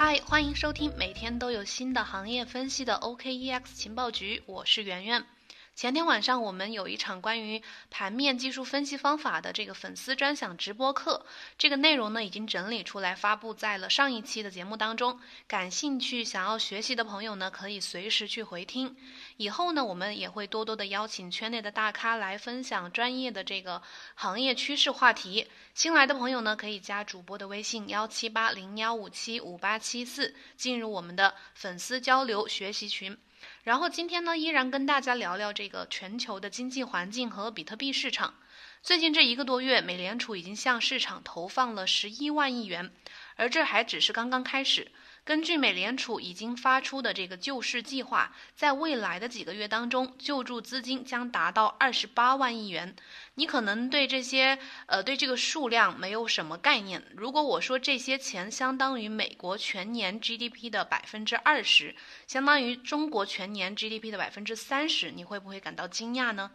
嗨，欢迎收听每天都有新的行业分析的 OKEX 情报局，我是圆圆。前天晚上我们有一场关于盘面技术分析方法的这个粉丝专享直播课，这个内容呢已经整理出来发布在了上一期的节目当中。感兴趣想要学习的朋友呢，可以随时去回听。以后呢，我们也会多多的邀请圈内的大咖来分享专业的这个行业趋势话题。新来的朋友呢，可以加主播的微信幺七八零幺五七五八七四，进入我们的粉丝交流学习群。然后今天呢，依然跟大家聊聊这个全球的经济环境和比特币市场。最近这一个多月，美联储已经向市场投放了十一万亿元，而这还只是刚刚开始。根据美联储已经发出的这个救市计划，在未来的几个月当中，救助资金将达到二十八万亿元。你可能对这些呃对这个数量没有什么概念。如果我说这些钱相当于美国全年 GDP 的百分之二十，相当于中国全年 GDP 的百分之三十，你会不会感到惊讶呢？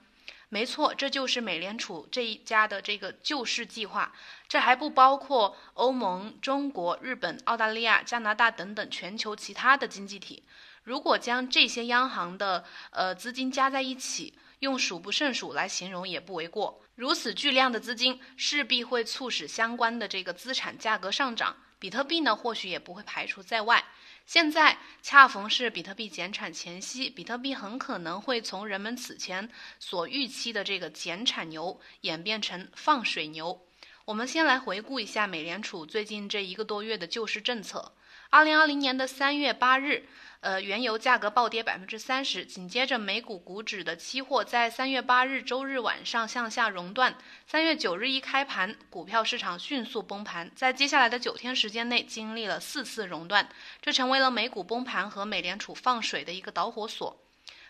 没错，这就是美联储这一家的这个救市计划，这还不包括欧盟、中国、日本、澳大利亚、加拿大等等全球其他的经济体。如果将这些央行的呃资金加在一起，用数不胜数来形容也不为过。如此巨量的资金势必会促使相关的这个资产价格上涨，比特币呢或许也不会排除在外。现在恰逢是比特币减产前夕，比特币很可能会从人们此前所预期的这个减产牛演变成放水牛。我们先来回顾一下美联储最近这一个多月的救市政策。二零二零年的三月八日。呃，原油价格暴跌百分之三十，紧接着美股股指的期货在三月八日周日晚上向下熔断，三月九日一开盘，股票市场迅速崩盘，在接下来的九天时间内经历了四次熔断，这成为了美股崩盘和美联储放水的一个导火索。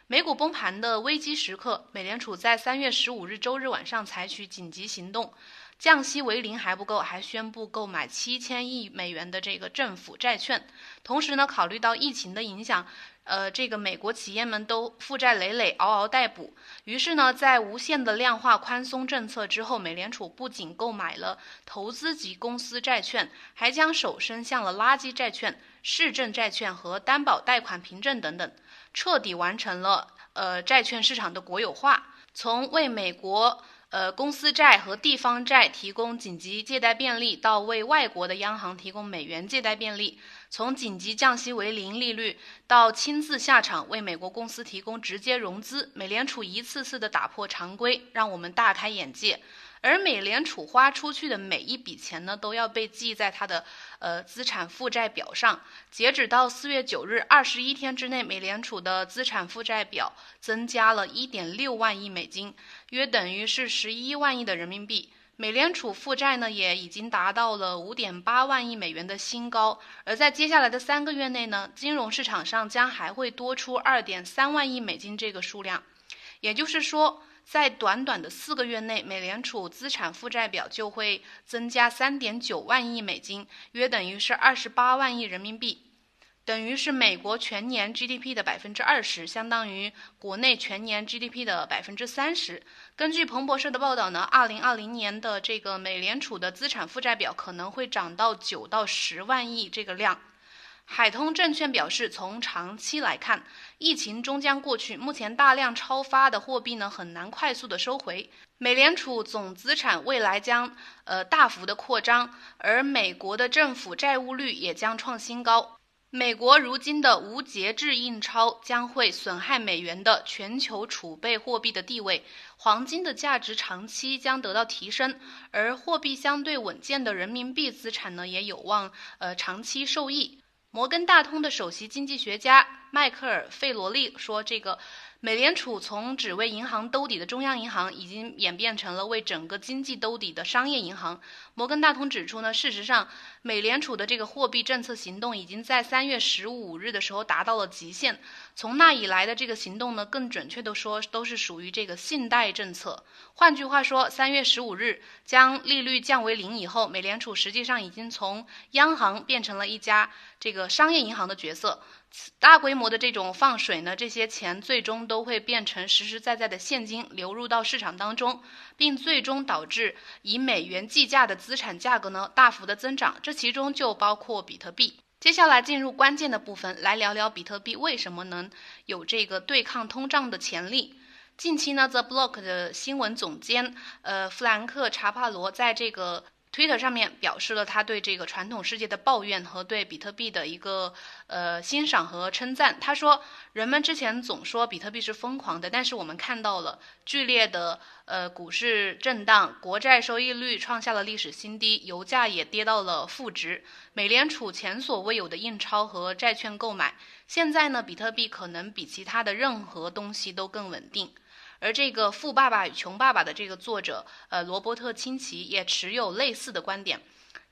美股崩盘的危机时刻，美联储在三月十五日周日晚上采取紧急行动。降息为零还不够，还宣布购买七千亿美元的这个政府债券。同时呢，考虑到疫情的影响，呃，这个美国企业们都负债累累，嗷嗷待哺。于是呢，在无限的量化宽松政策之后，美联储不仅购买了投资级公司债券，还将手伸向了垃圾债券、市政债券和担保贷款凭证等等，彻底完成了呃债券市场的国有化，从为美国。呃，公司债和地方债提供紧急借贷便利，到为外国的央行提供美元借贷便利；从紧急降息为零利率，到亲自下场为美国公司提供直接融资，美联储一次次的打破常规，让我们大开眼界。而美联储花出去的每一笔钱呢，都要被记在它的呃资产负债表上。截止到四月九日，二十一天之内，美联储的资产负债表增加了一点六万亿美金，约等于是十一万亿的人民币。美联储负债呢，也已经达到了五点八万亿美元的新高。而在接下来的三个月内呢，金融市场上将还会多出二点三万亿美金这个数量，也就是说。在短短的四个月内，美联储资产负债表就会增加三点九万亿美金，约等于是二十八万亿人民币，等于是美国全年 GDP 的百分之二十，相当于国内全年 GDP 的百分之三十。根据彭博社的报道呢，二零二零年的这个美联储的资产负债表可能会涨到九到十万亿这个量。海通证券表示，从长期来看，疫情终将过去。目前大量超发的货币呢，很难快速的收回。美联储总资产未来将呃大幅的扩张，而美国的政府债务率也将创新高。美国如今的无节制印钞将会损害美元的全球储备货币的地位，黄金的价值长期将得到提升，而货币相对稳健的人民币资产呢，也有望呃长期受益。摩根大通的首席经济学家迈克尔·费罗利说：“这个。”美联储从只为银行兜底的中央银行，已经演变成了为整个经济兜底的商业银行。摩根大通指出呢，事实上，美联储的这个货币政策行动已经在三月十五日的时候达到了极限。从那以来的这个行动呢，更准确的说，都是属于这个信贷政策。换句话说，三月十五日将利率降为零以后，美联储实际上已经从央行变成了一家这个商业银行的角色。大规模的这种放水呢，这些钱最终都会变成实实在在的现金流入到市场当中，并最终导致以美元计价的资产价格呢大幅的增长，这其中就包括比特币。接下来进入关键的部分，来聊聊比特币为什么能有这个对抗通胀的潜力。近期呢，The Block 的新闻总监呃弗兰克查帕罗在这个。Twitter 上面表示了他对这个传统世界的抱怨和对比特币的一个呃欣赏和称赞。他说，人们之前总说比特币是疯狂的，但是我们看到了剧烈的呃股市震荡，国债收益率创下了历史新低，油价也跌到了负值，美联储前所未有的印钞和债券购买。现在呢，比特币可能比其他的任何东西都更稳定。而这个《富爸爸与穷爸爸》的这个作者，呃，罗伯特清崎也持有类似的观点。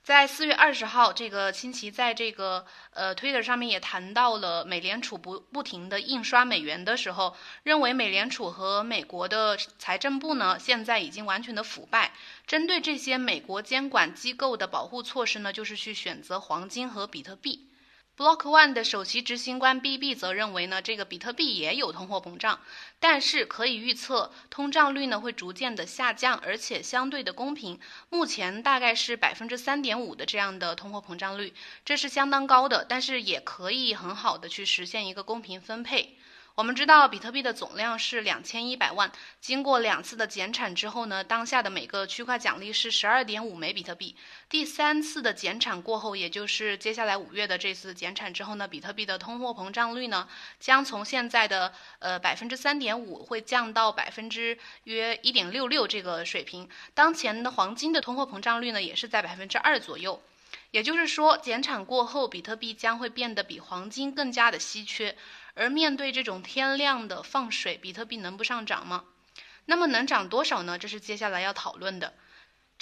在四月二十号，这个清崎在这个呃 Twitter 上面也谈到了美联储不不停的印刷美元的时候，认为美联储和美国的财政部呢，现在已经完全的腐败。针对这些美国监管机构的保护措施呢，就是去选择黄金和比特币。Block One 的首席执行官 BB 则认为呢，这个比特币也有通货膨胀，但是可以预测通胀率呢会逐渐的下降，而且相对的公平。目前大概是百分之三点五的这样的通货膨胀率，这是相当高的，但是也可以很好的去实现一个公平分配。我们知道比特币的总量是两千一百万，经过两次的减产之后呢，当下的每个区块奖励是十二点五枚比特币。第三次的减产过后，也就是接下来五月的这次减产之后呢，比特币的通货膨胀率呢，将从现在的呃百分之三点五会降到百分之约一点六六这个水平。当前的黄金的通货膨胀率呢，也是在百分之二左右。也就是说，减产过后，比特币将会变得比黄金更加的稀缺。而面对这种天量的放水，比特币能不上涨吗？那么能涨多少呢？这是接下来要讨论的。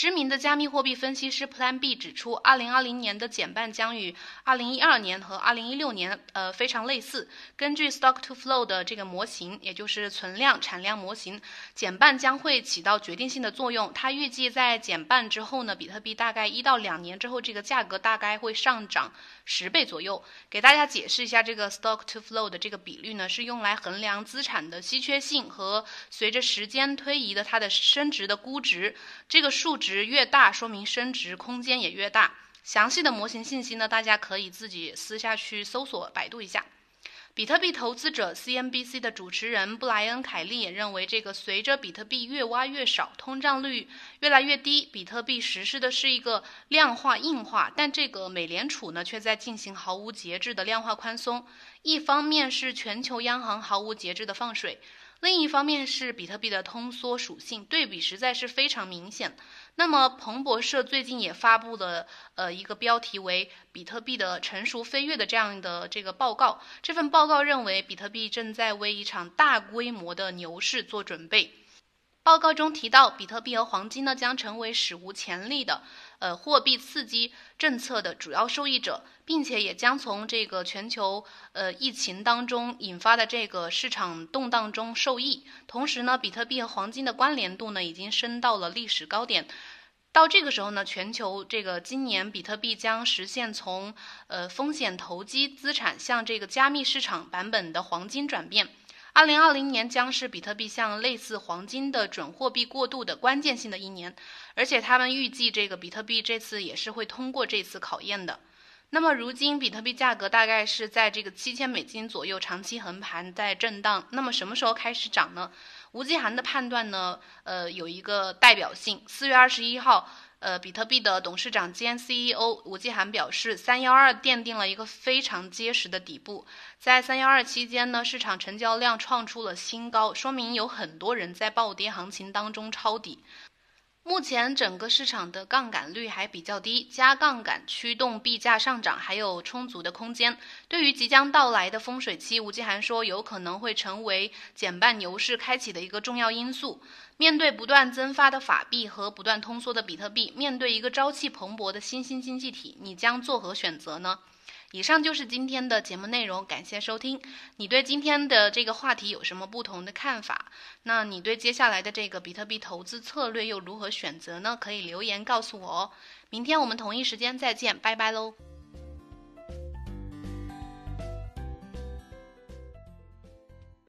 知名的加密货币分析师 Plan B 指出，二零二零年的减半将与二零一二年和二零一六年呃非常类似。根据 Stock to Flow 的这个模型，也就是存量产量模型，减半将会起到决定性的作用。它预计在减半之后呢，比特币大概一到两年之后，这个价格大概会上涨十倍左右。给大家解释一下，这个 Stock to Flow 的这个比率呢，是用来衡量资产的稀缺性和随着时间推移的它的升值的估值。这个数值。值越大，说明升值空间也越大。详细的模型信息呢，大家可以自己私下去搜索百度一下。比特币投资者 CNBC 的主持人布莱恩·凯利也认为，这个随着比特币越挖越少，通胀率越来越低，比特币实施的是一个量化硬化，但这个美联储呢却在进行毫无节制的量化宽松。一方面是全球央行毫无节制的放水，另一方面是比特币的通缩属性，对比实在是非常明显。那么，彭博社最近也发布了呃一个标题为“比特币的成熟飞跃”的这样的这个报告。这份报告认为，比特币正在为一场大规模的牛市做准备。报告中提到，比特币和黄金呢将成为史无前例的呃货币刺激政策的主要受益者，并且也将从这个全球呃疫情当中引发的这个市场动荡中受益。同时呢，比特币和黄金的关联度呢已经升到了历史高点。到这个时候呢，全球这个今年比特币将实现从呃风险投机资产向这个加密市场版本的黄金转变。二零二零年将是比特币向类似黄金的准货币过渡的关键性的一年，而且他们预计这个比特币这次也是会通过这次考验的。那么如今比特币价格大概是在这个七千美金左右长期横盘在震荡，那么什么时候开始涨呢？吴继涵的判断呢，呃有一个代表性，四月二十一号。呃，比特币的董事长兼 CEO 吴继涵表示，三幺二奠定了一个非常结实的底部。在三幺二期间呢，市场成交量创出了新高，说明有很多人在暴跌行情当中抄底。目前整个市场的杠杆率还比较低，加杠杆驱动币价上涨还有充足的空间。对于即将到来的风水期，吴继涵说，有可能会成为减半牛市开启的一个重要因素。面对不断增发的法币和不断通缩的比特币，面对一个朝气蓬勃的新兴经济体，你将作何选择呢？以上就是今天的节目内容，感谢收听。你对今天的这个话题有什么不同的看法？那你对接下来的这个比特币投资策略又如何选择呢？可以留言告诉我哦。明天我们同一时间再见，拜拜喽。